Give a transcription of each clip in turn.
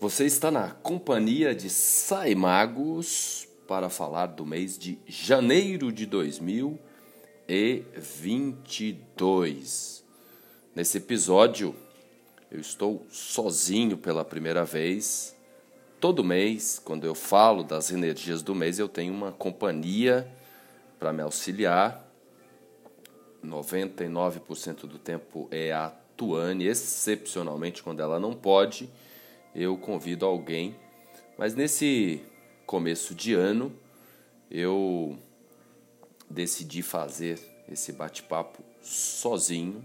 Você está na companhia de Saimagos para falar do mês de janeiro de 2022. Nesse episódio, eu estou sozinho pela primeira vez. Todo mês, quando eu falo das energias do mês, eu tenho uma companhia para me auxiliar. 99% do tempo é a Tuane, excepcionalmente quando ela não pode eu convido alguém. Mas nesse começo de ano, eu decidi fazer esse bate-papo sozinho.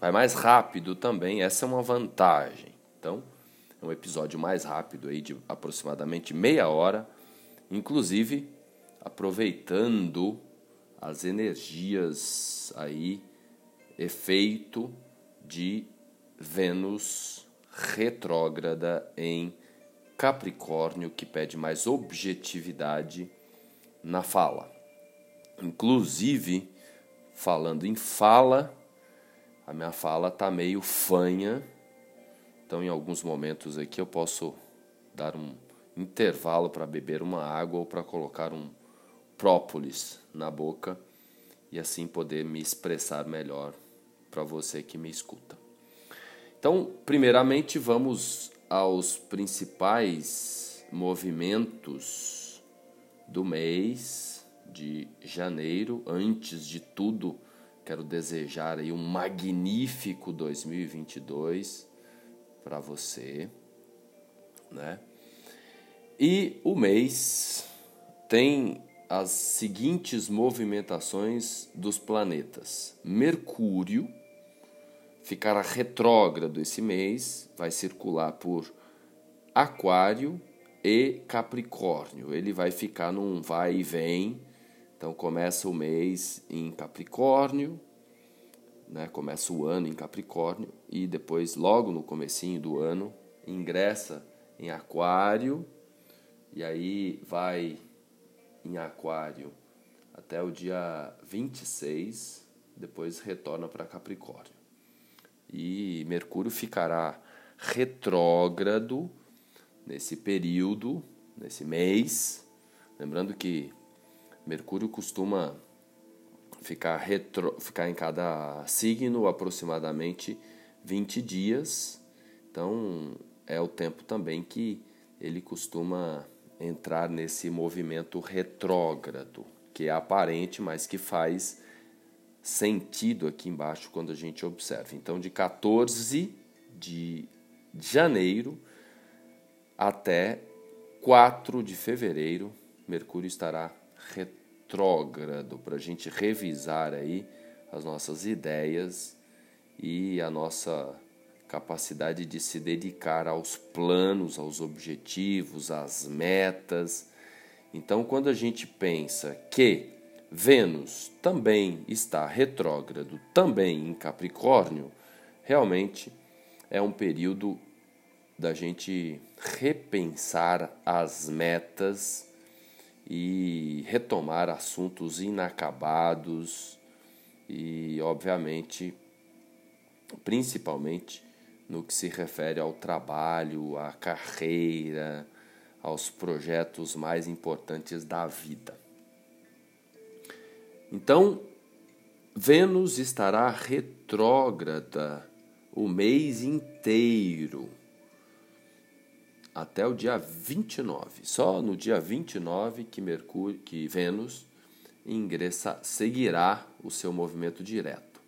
Vai mais rápido também, essa é uma vantagem. Então, é um episódio mais rápido aí de aproximadamente meia hora, inclusive aproveitando as energias aí efeito de Vênus retrógrada em Capricórnio, que pede mais objetividade na fala. Inclusive, falando em fala, a minha fala está meio fanha, então em alguns momentos aqui eu posso dar um intervalo para beber uma água ou para colocar um própolis na boca e assim poder me expressar melhor para você que me escuta. Então, primeiramente, vamos aos principais movimentos do mês de janeiro. Antes de tudo, quero desejar aí um magnífico 2022 para você, né? E o mês tem as seguintes movimentações dos planetas: Mercúrio ficará retrógrado esse mês, vai circular por Aquário e Capricórnio. Ele vai ficar num vai e vem. Então começa o mês em Capricórnio, né? Começa o ano em Capricórnio e depois logo no comecinho do ano ingressa em Aquário e aí vai em Aquário até o dia 26, depois retorna para Capricórnio e Mercúrio ficará retrógrado nesse período, nesse mês. Lembrando que Mercúrio costuma ficar, retro, ficar em cada signo aproximadamente 20 dias. Então é o tempo também que ele costuma entrar nesse movimento retrógrado, que é aparente, mas que faz sentido aqui embaixo quando a gente observa. Então, de 14 de janeiro até 4 de fevereiro, Mercúrio estará retrógrado para a gente revisar aí as nossas ideias e a nossa capacidade de se dedicar aos planos, aos objetivos, às metas. Então, quando a gente pensa que Vênus também está retrógrado, também em Capricórnio, realmente é um período da gente repensar as metas e retomar assuntos inacabados e, obviamente, principalmente no que se refere ao trabalho, à carreira, aos projetos mais importantes da vida. Então, Vênus estará retrógrada o mês inteiro, até o dia 29. Só no dia 29 que Mercúrio, que Vênus ingressa, seguirá o seu movimento direto.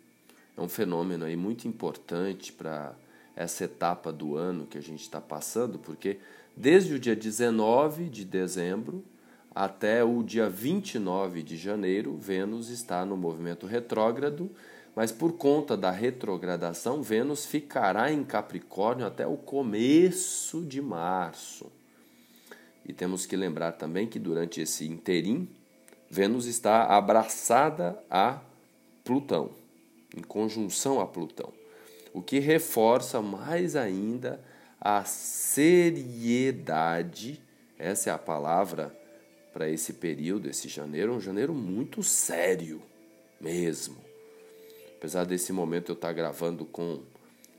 É um fenômeno aí muito importante para essa etapa do ano que a gente está passando, porque desde o dia 19 de dezembro até o dia 29 de janeiro, Vênus está no movimento retrógrado, mas por conta da retrogradação, Vênus ficará em Capricórnio até o começo de março. E temos que lembrar também que durante esse interim, Vênus está abraçada a Plutão, em conjunção a Plutão, o que reforça mais ainda a seriedade, essa é a palavra para esse período, esse janeiro, um janeiro muito sério mesmo. Apesar desse momento eu estar gravando com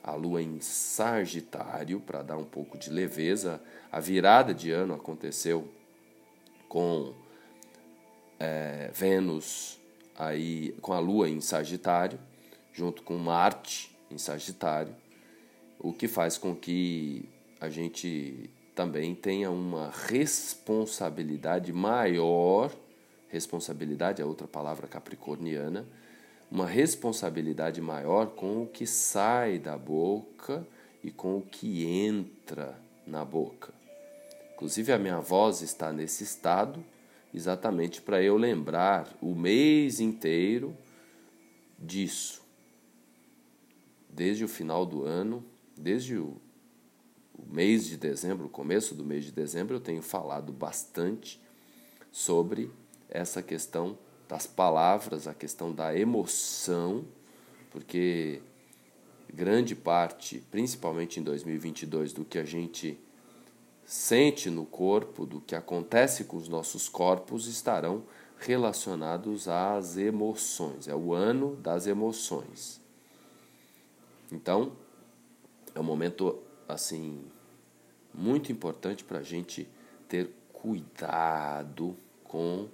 a lua em Sagitário, para dar um pouco de leveza. A virada de ano aconteceu com é, Vênus aí com a lua em Sagitário, junto com Marte em Sagitário, o que faz com que a gente também tenha uma responsabilidade maior, responsabilidade é outra palavra capricorniana, uma responsabilidade maior com o que sai da boca e com o que entra na boca. Inclusive, a minha voz está nesse estado exatamente para eu lembrar o mês inteiro disso. Desde o final do ano, desde o, mês de dezembro, começo do mês de dezembro, eu tenho falado bastante sobre essa questão das palavras, a questão da emoção, porque grande parte, principalmente em 2022, do que a gente sente no corpo, do que acontece com os nossos corpos, estarão relacionados às emoções. É o ano das emoções. Então, é um momento assim muito importante para a gente ter cuidado com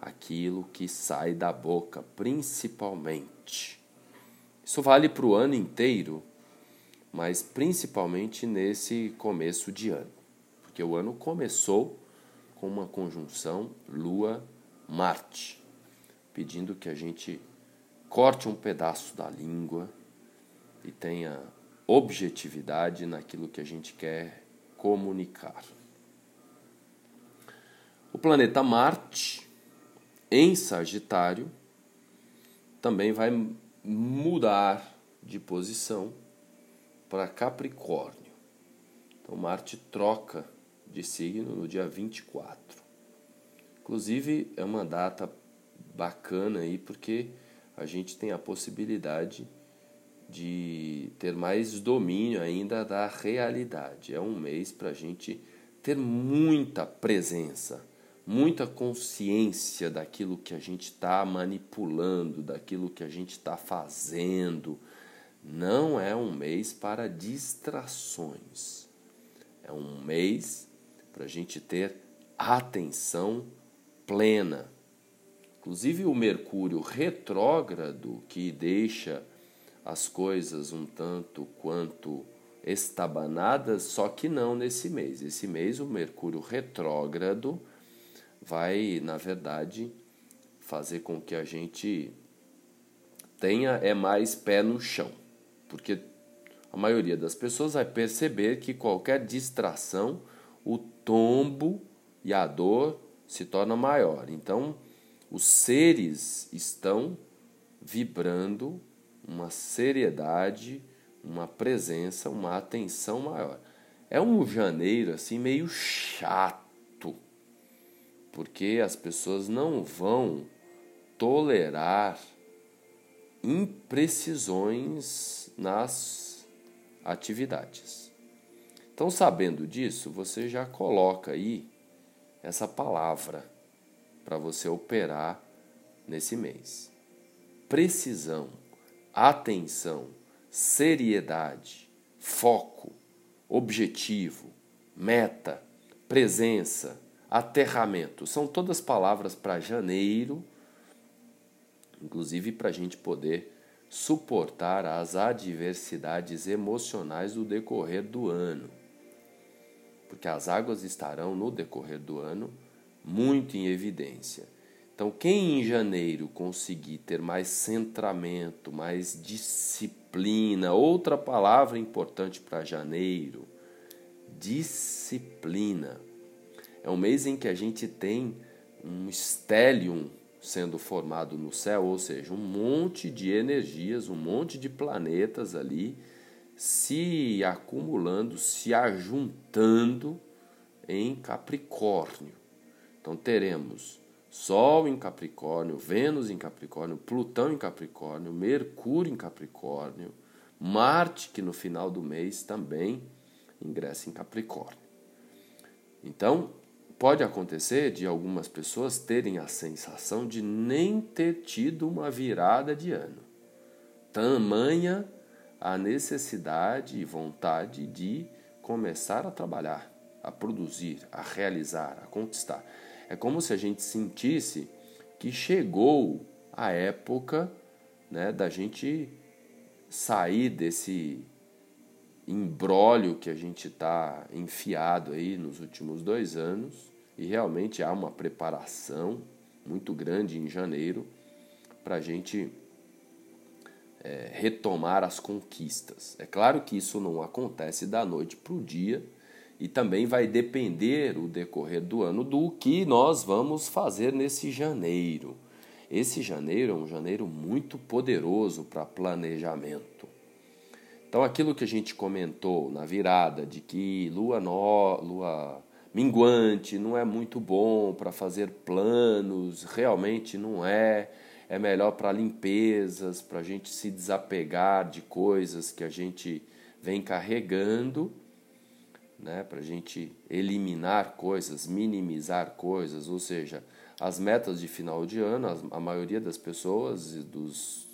aquilo que sai da boca, principalmente. Isso vale para o ano inteiro, mas principalmente nesse começo de ano, porque o ano começou com uma conjunção Lua-Marte, pedindo que a gente corte um pedaço da língua e tenha objetividade naquilo que a gente quer comunicar. O planeta Marte em Sagitário também vai mudar de posição para Capricórnio. Então Marte troca de signo no dia 24. Inclusive é uma data bacana aí porque a gente tem a possibilidade de ter mais domínio ainda da realidade. É um mês para a gente ter muita presença muita consciência daquilo que a gente está manipulando, daquilo que a gente está fazendo. Não é um mês para distrações. É um mês para a gente ter atenção plena. Inclusive o Mercúrio retrógrado, que deixa as coisas um tanto quanto estabanadas, só que não nesse mês. Esse mês o Mercúrio retrógrado vai, na verdade, fazer com que a gente tenha é mais pé no chão. Porque a maioria das pessoas vai perceber que qualquer distração, o tombo e a dor se torna maior. Então, os seres estão vibrando uma seriedade, uma presença, uma atenção maior. É um janeiro assim meio chato porque as pessoas não vão tolerar imprecisões nas atividades. Então, sabendo disso, você já coloca aí essa palavra para você operar nesse mês. Precisão, atenção, seriedade, foco, objetivo, meta, presença, aterramento. São todas palavras para janeiro, inclusive para a gente poder suportar as adversidades emocionais do decorrer do ano. Porque as águas estarão no decorrer do ano muito em evidência. Então, quem em janeiro conseguir ter mais centramento, mais disciplina, outra palavra importante para janeiro, disciplina. É um mês em que a gente tem um stellium sendo formado no céu, ou seja, um monte de energias, um monte de planetas ali se acumulando, se ajuntando em Capricórnio. Então teremos Sol em Capricórnio, Vênus em Capricórnio, Plutão em Capricórnio, Mercúrio em Capricórnio, Marte, que no final do mês também ingressa em Capricórnio. Então, pode acontecer de algumas pessoas terem a sensação de nem ter tido uma virada de ano. Tamanha a necessidade e vontade de começar a trabalhar, a produzir, a realizar, a conquistar. É como se a gente sentisse que chegou a época né, da gente sair desse embrólio que a gente está enfiado aí nos últimos dois anos e realmente há uma preparação muito grande em janeiro para a gente é, retomar as conquistas. É claro que isso não acontece da noite para o dia e também vai depender o decorrer do ano do que nós vamos fazer nesse janeiro. Esse janeiro é um janeiro muito poderoso para planejamento. Então, aquilo que a gente comentou na virada de que lua, no, lua minguante não é muito bom para fazer planos, realmente não é. É melhor para limpezas, para a gente se desapegar de coisas que a gente vem carregando, né? para a gente eliminar coisas, minimizar coisas, ou seja, as metas de final de ano, a maioria das pessoas, dos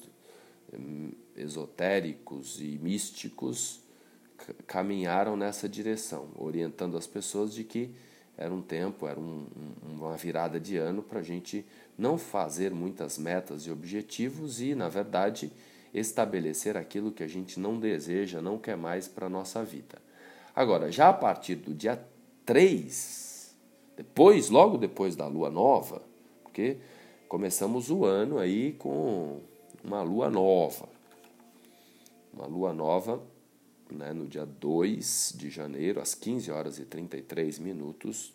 hum, esotéricos e místicos, caminharam nessa direção, orientando as pessoas de que era um tempo, era um, uma virada de ano para a gente não fazer muitas metas e objetivos e, na verdade, estabelecer aquilo que a gente não deseja, não quer mais para a nossa vida. Agora, já a partir do dia 3 depois, logo depois da lua nova, porque começamos o ano aí com uma lua nova. Uma lua nova né, no dia 2 de janeiro, às 15 horas e 33 minutos,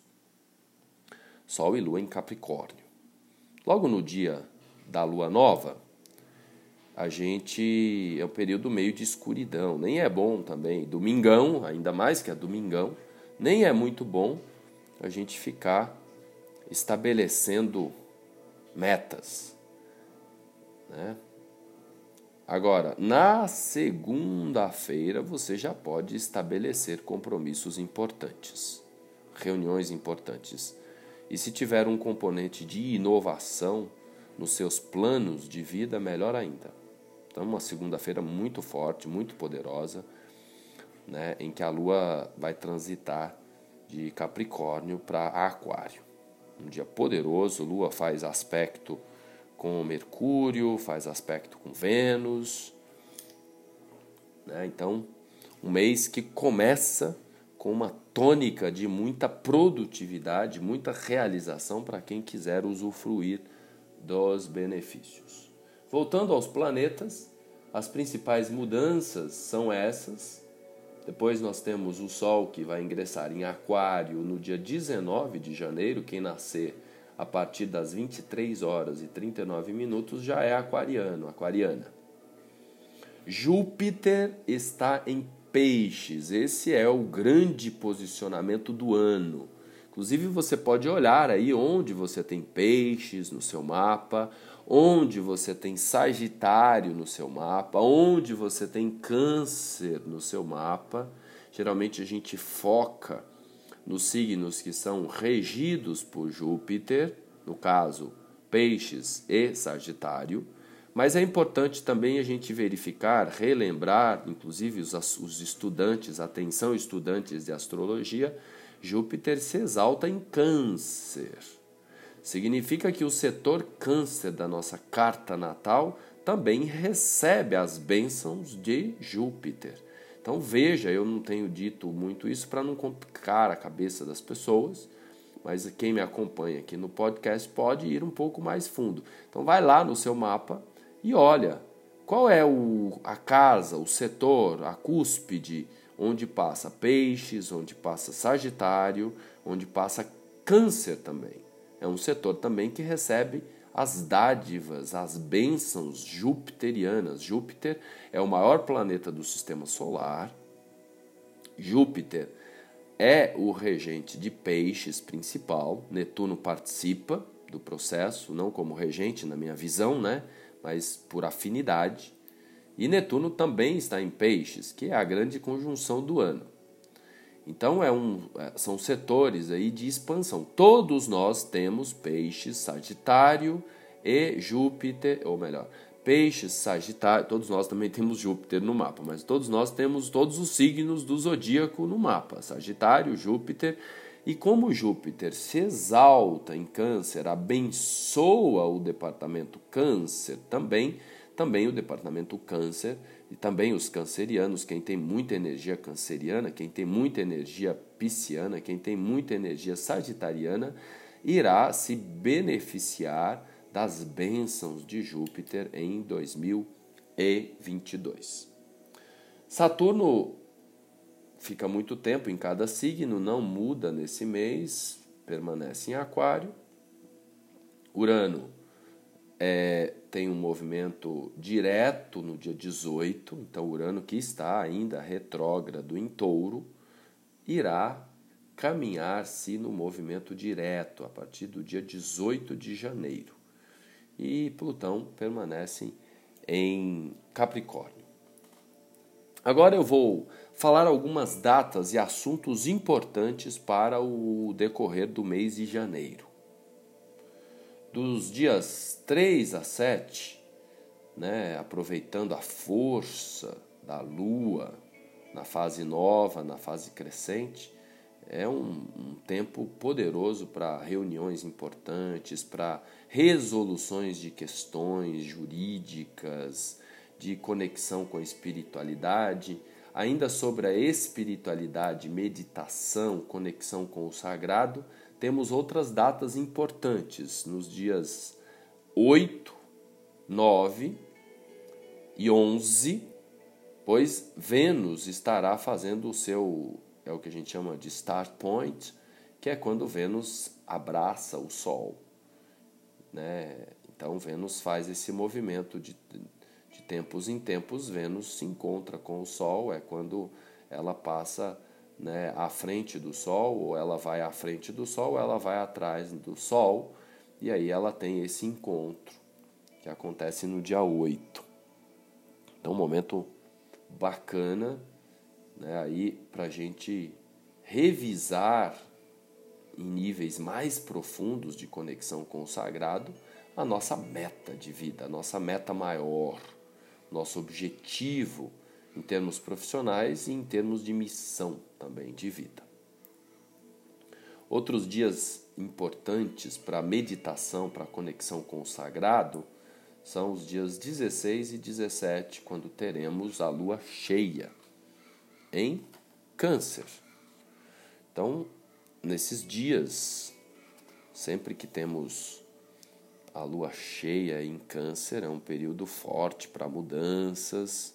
Sol e Lua em Capricórnio. Logo no dia da lua nova, a gente é um período meio de escuridão, nem é bom também. Domingão, ainda mais que é domingão, nem é muito bom a gente ficar estabelecendo metas. Né? Agora, na segunda-feira você já pode estabelecer compromissos importantes, reuniões importantes. E se tiver um componente de inovação nos seus planos de vida, melhor ainda. Então, uma segunda-feira muito forte, muito poderosa, né, em que a Lua vai transitar de Capricórnio para Aquário. Um dia poderoso, Lua faz aspecto com Mercúrio, faz aspecto com Vênus. Né? Então, um mês que começa com uma tônica de muita produtividade, muita realização para quem quiser usufruir dos benefícios. Voltando aos planetas, as principais mudanças são essas. Depois nós temos o Sol que vai ingressar em Aquário no dia 19 de janeiro. Quem nascer a partir das 23 horas e 39 minutos já é aquariano, aquariana. Júpiter está em Peixes. Esse é o grande posicionamento do ano. Inclusive você pode olhar aí onde você tem Peixes no seu mapa, onde você tem Sagitário no seu mapa, onde você tem Câncer no seu mapa. Geralmente a gente foca nos signos que são regidos por Júpiter, no caso, Peixes e Sagitário. Mas é importante também a gente verificar, relembrar, inclusive os, os estudantes, atenção estudantes de astrologia, Júpiter se exalta em Câncer. Significa que o setor câncer da nossa carta natal também recebe as bênçãos de Júpiter. Então veja, eu não tenho dito muito isso para não complicar a cabeça das pessoas, mas quem me acompanha aqui no podcast pode ir um pouco mais fundo. Então vai lá no seu mapa e olha qual é o, a casa, o setor, a cúspide onde passa peixes, onde passa Sagitário, onde passa Câncer também é um setor também que recebe as dádivas, as bênçãos jupiterianas. Júpiter é o maior planeta do sistema solar. Júpiter é o regente de peixes principal. Netuno participa do processo, não como regente na minha visão, né? mas por afinidade. E Netuno também está em peixes, que é a grande conjunção do ano. Então é um, é, são setores aí de expansão. Todos nós temos peixes, Sagitário e Júpiter, ou melhor, Peixes, Sagitário, todos nós também temos Júpiter no mapa, mas todos nós temos todos os signos do zodíaco no mapa: Sagitário, Júpiter. E como Júpiter se exalta em Câncer, abençoa o departamento Câncer também, também o departamento Câncer e também os cancerianos, quem tem muita energia canceriana, quem tem muita energia pisciana, quem tem muita energia sagitariana, irá se beneficiar das bênçãos de Júpiter em 2022. Saturno fica muito tempo em cada signo, não muda nesse mês, permanece em Aquário. Urano é, tem um movimento direto no dia 18, então Urano, que está ainda retrógrado em touro, irá caminhar-se no movimento direto a partir do dia 18 de janeiro. E Plutão permanece em Capricórnio. Agora eu vou falar algumas datas e assuntos importantes para o decorrer do mês de janeiro dos dias 3 a 7, né, aproveitando a força da lua na fase nova, na fase crescente, é um, um tempo poderoso para reuniões importantes, para resoluções de questões jurídicas, de conexão com a espiritualidade. Ainda sobre a espiritualidade, meditação, conexão com o sagrado, temos outras datas importantes nos dias 8, 9 e 11, pois Vênus estará fazendo o seu, é o que a gente chama de start point, que é quando Vênus abraça o Sol. Né? Então Vênus faz esse movimento de, de tempos em tempos, Vênus se encontra com o Sol, é quando ela passa né, à frente do Sol, ou ela vai à frente do Sol, ou ela vai atrás do Sol, e aí ela tem esse encontro que acontece no dia 8. Então, um momento bacana né, aí para gente revisar em níveis mais profundos de conexão com o sagrado a nossa meta de vida, a nossa meta maior, nosso objetivo em termos profissionais e em termos de missão também de vida. Outros dias importantes para meditação, para conexão com o sagrado, são os dias 16 e 17, quando teremos a lua cheia em Câncer. Então, nesses dias, sempre que temos a lua cheia em Câncer, é um período forte para mudanças,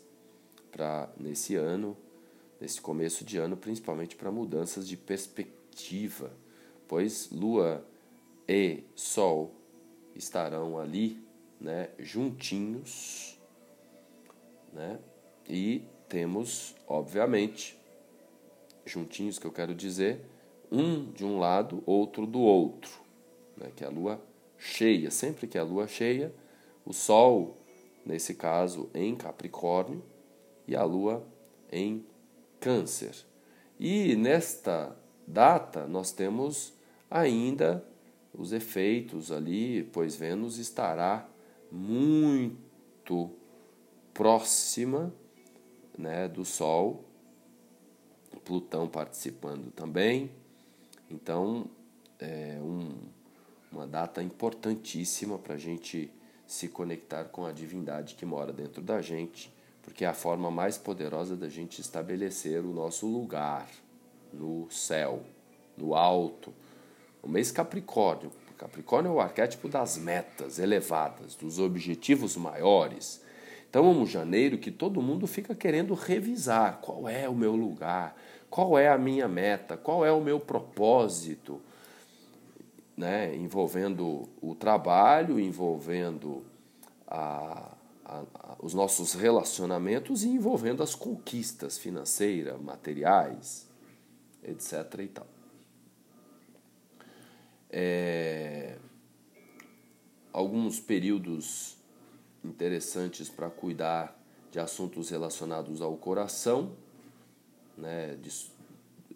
para nesse ano, nesse começo de ano, principalmente para mudanças de perspectiva, pois Lua e Sol estarão ali, né, juntinhos, né? E temos, obviamente, juntinhos que eu quero dizer, um de um lado, outro do outro, né, que é a lua cheia. Sempre que é a lua cheia, o Sol, nesse caso, em Capricórnio, e a Lua em Câncer. E nesta data nós temos ainda os efeitos ali, pois Vênus estará muito próxima né, do Sol, Plutão participando também. Então, é um, uma data importantíssima para a gente se conectar com a divindade que mora dentro da gente porque é a forma mais poderosa da gente estabelecer o nosso lugar no céu, no alto. O mês Capricórnio. Capricórnio é o arquétipo das metas elevadas, dos objetivos maiores. Então, vamos janeiro que todo mundo fica querendo revisar qual é o meu lugar, qual é a minha meta, qual é o meu propósito, né? envolvendo o trabalho, envolvendo a, a, a, os nossos relacionamentos e envolvendo as conquistas financeiras, materiais, etc. e tal. É, alguns períodos interessantes para cuidar de assuntos relacionados ao coração, né, de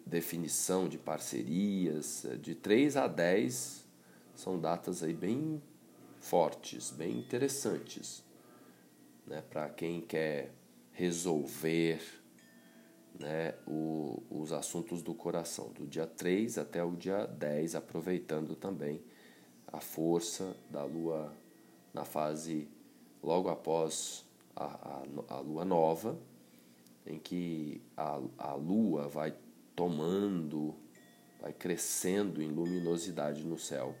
definição de parcerias, de 3 a 10 são datas aí bem fortes, bem interessantes né, para quem quer resolver né, o, os assuntos do coração, do dia 3 até o dia 10, aproveitando também a força da lua na fase logo após a, a, a lua nova, em que a, a lua vai tomando, vai crescendo em luminosidade no céu.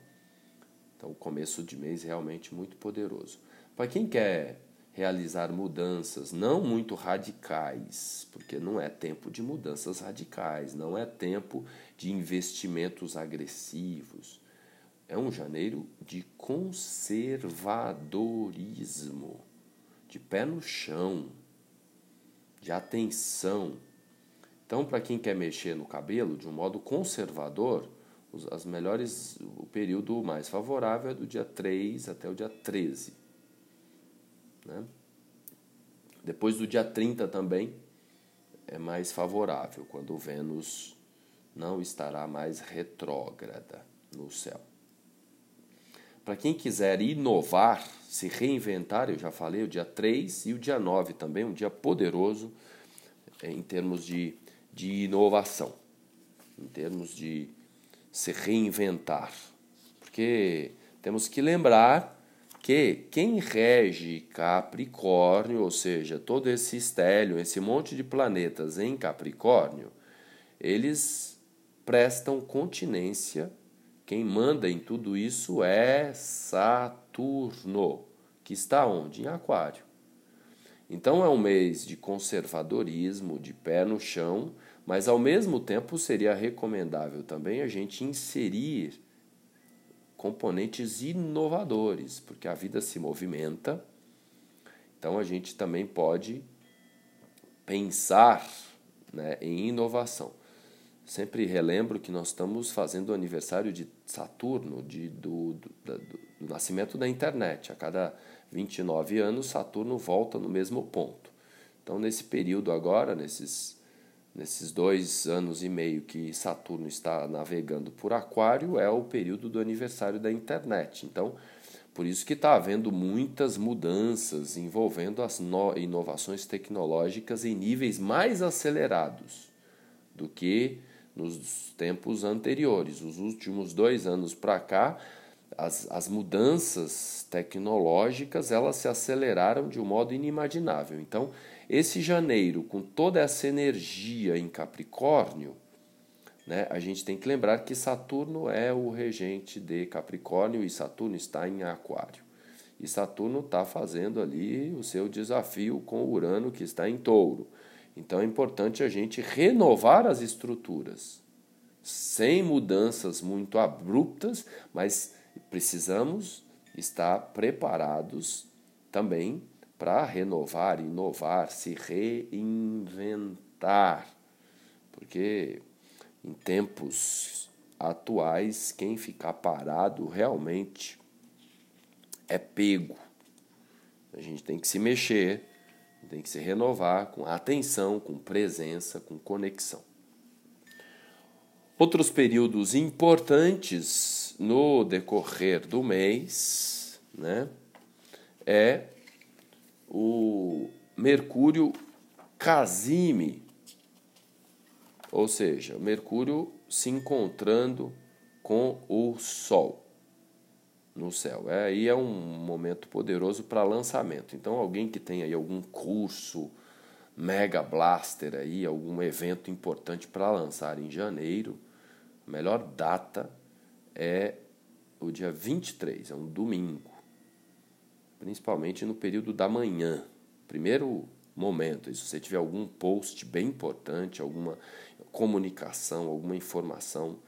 Então, o começo de mês realmente muito poderoso. Para quem quer realizar mudanças não muito radicais, porque não é tempo de mudanças radicais, não é tempo de investimentos agressivos. É um janeiro de conservadorismo, de pé no chão, de atenção. Então, para quem quer mexer no cabelo de um modo conservador, as melhores, o período mais favorável é do dia 3 até o dia 13. Né? Depois do dia 30 também é mais favorável, quando Vênus não estará mais retrógrada no céu. Para quem quiser inovar, se reinventar, eu já falei, o dia 3 e o dia 9 também, um dia poderoso é, em termos de, de inovação, em termos de se reinventar. Porque temos que lembrar que quem rege Capricórnio, ou seja, todo esse estélio, esse monte de planetas em Capricórnio, eles prestam continência. Quem manda em tudo isso é Saturno, que está onde? Em Aquário. Então é um mês de conservadorismo, de pé no chão, mas ao mesmo tempo seria recomendável também a gente inserir componentes inovadores, porque a vida se movimenta. Então a gente também pode pensar né, em inovação. Sempre relembro que nós estamos fazendo o aniversário de Saturno, de, do, do, do, do nascimento da internet. A cada 29 anos, Saturno volta no mesmo ponto. Então, nesse período agora, nesses nesses dois anos e meio que Saturno está navegando por Aquário, é o período do aniversário da internet. Então, por isso que está havendo muitas mudanças envolvendo as inovações tecnológicas em níveis mais acelerados do que nos tempos anteriores. Os últimos dois anos para cá, as, as mudanças tecnológicas elas se aceleraram de um modo inimaginável. Então, esse janeiro, com toda essa energia em Capricórnio, né, a gente tem que lembrar que Saturno é o regente de Capricórnio e Saturno está em Aquário. E Saturno está fazendo ali o seu desafio com Urano, que está em Touro. Então é importante a gente renovar as estruturas, sem mudanças muito abruptas, mas precisamos estar preparados também para renovar, inovar, se reinventar. Porque em tempos atuais, quem ficar parado realmente é pego. A gente tem que se mexer, tem que se renovar com atenção, com presença, com conexão. Outros períodos importantes no decorrer do mês, né, é o Mercúrio Casime, ou seja, Mercúrio se encontrando com o Sol no céu. É, aí é um momento poderoso para lançamento. Então, alguém que tem aí algum curso Mega Blaster aí, algum evento importante para lançar em janeiro, a melhor data é o dia 23, é um domingo principalmente no período da manhã. Primeiro momento, se você tiver algum post bem importante, alguma comunicação, alguma informação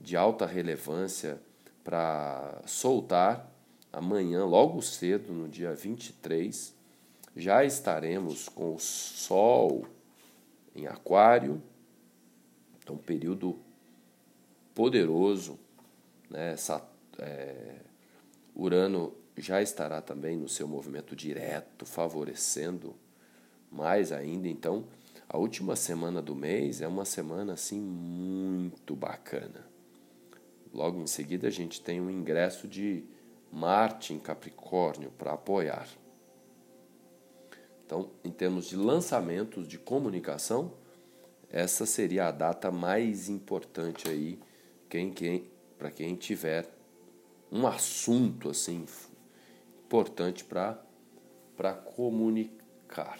de alta relevância para soltar, amanhã, logo cedo, no dia 23, já estaremos com o Sol em Aquário, então, período poderoso, né? Essa, é, Urano já estará também no seu movimento direto, favorecendo mais ainda. Então, a última semana do mês é uma semana assim muito bacana. Logo em seguida, a gente tem um ingresso de Marte em Capricórnio para apoiar. Então, em termos de lançamentos de comunicação, essa seria a data mais importante aí, quem, quem, para quem tiver um assunto assim importante para comunicar.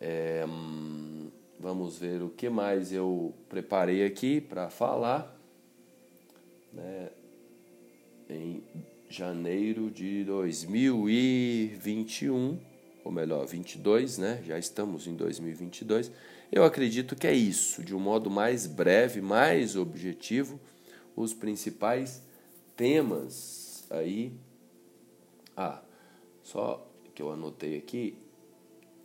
É, vamos ver o que mais eu preparei aqui para falar. Né, em janeiro de 2021, ou melhor, 22, né? Já estamos em 2022. Eu acredito que é isso, de um modo mais breve, mais objetivo, os principais temas aí. Ah, só que eu anotei aqui,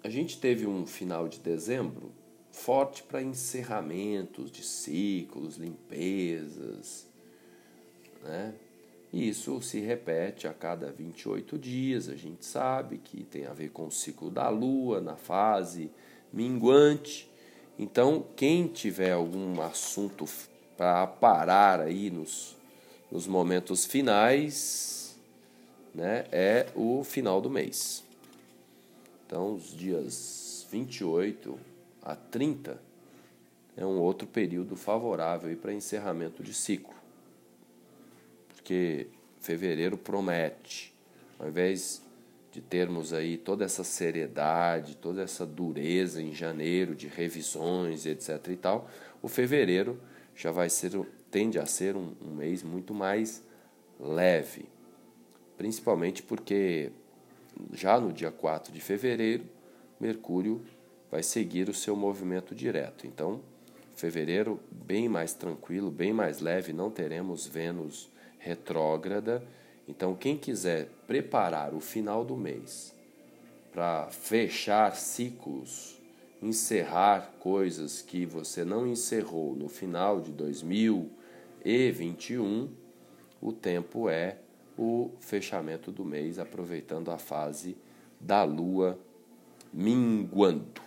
a gente teve um final de dezembro forte para encerramentos de ciclos, limpezas, né? E isso se repete a cada 28 dias, a gente sabe que tem a ver com o ciclo da lua, na fase minguante. Então, quem tiver algum assunto para parar aí nos, nos momentos finais, né, é o final do mês. Então, os dias 28 a 30 é um outro período favorável para encerramento de ciclo. Porque fevereiro promete, ao invés de termos aí toda essa seriedade, toda essa dureza em janeiro de revisões, etc e tal, o fevereiro já vai ser tende a ser um, um mês muito mais leve, principalmente porque já no dia 4 de fevereiro, Mercúrio vai seguir o seu movimento direto. Então, fevereiro bem mais tranquilo, bem mais leve, não teremos Vênus retrógrada. Então, quem quiser preparar o final do mês para fechar ciclos, encerrar coisas que você não encerrou no final de 2021, o tempo é o fechamento do mês, aproveitando a fase da lua minguando.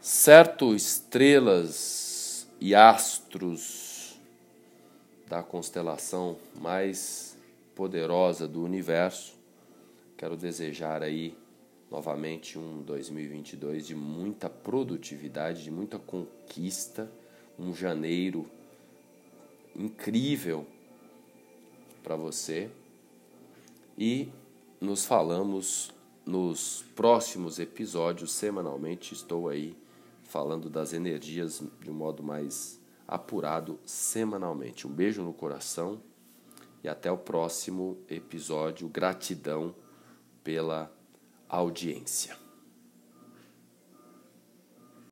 Certo, estrelas e astros da constelação mais poderosa do universo. Quero desejar aí novamente um 2022 de muita produtividade, de muita conquista, um janeiro incrível para você. E nos falamos nos próximos episódios semanalmente. Estou aí falando das energias de um modo mais apurado semanalmente. Um beijo no coração e até o próximo episódio. Gratidão pela audiência.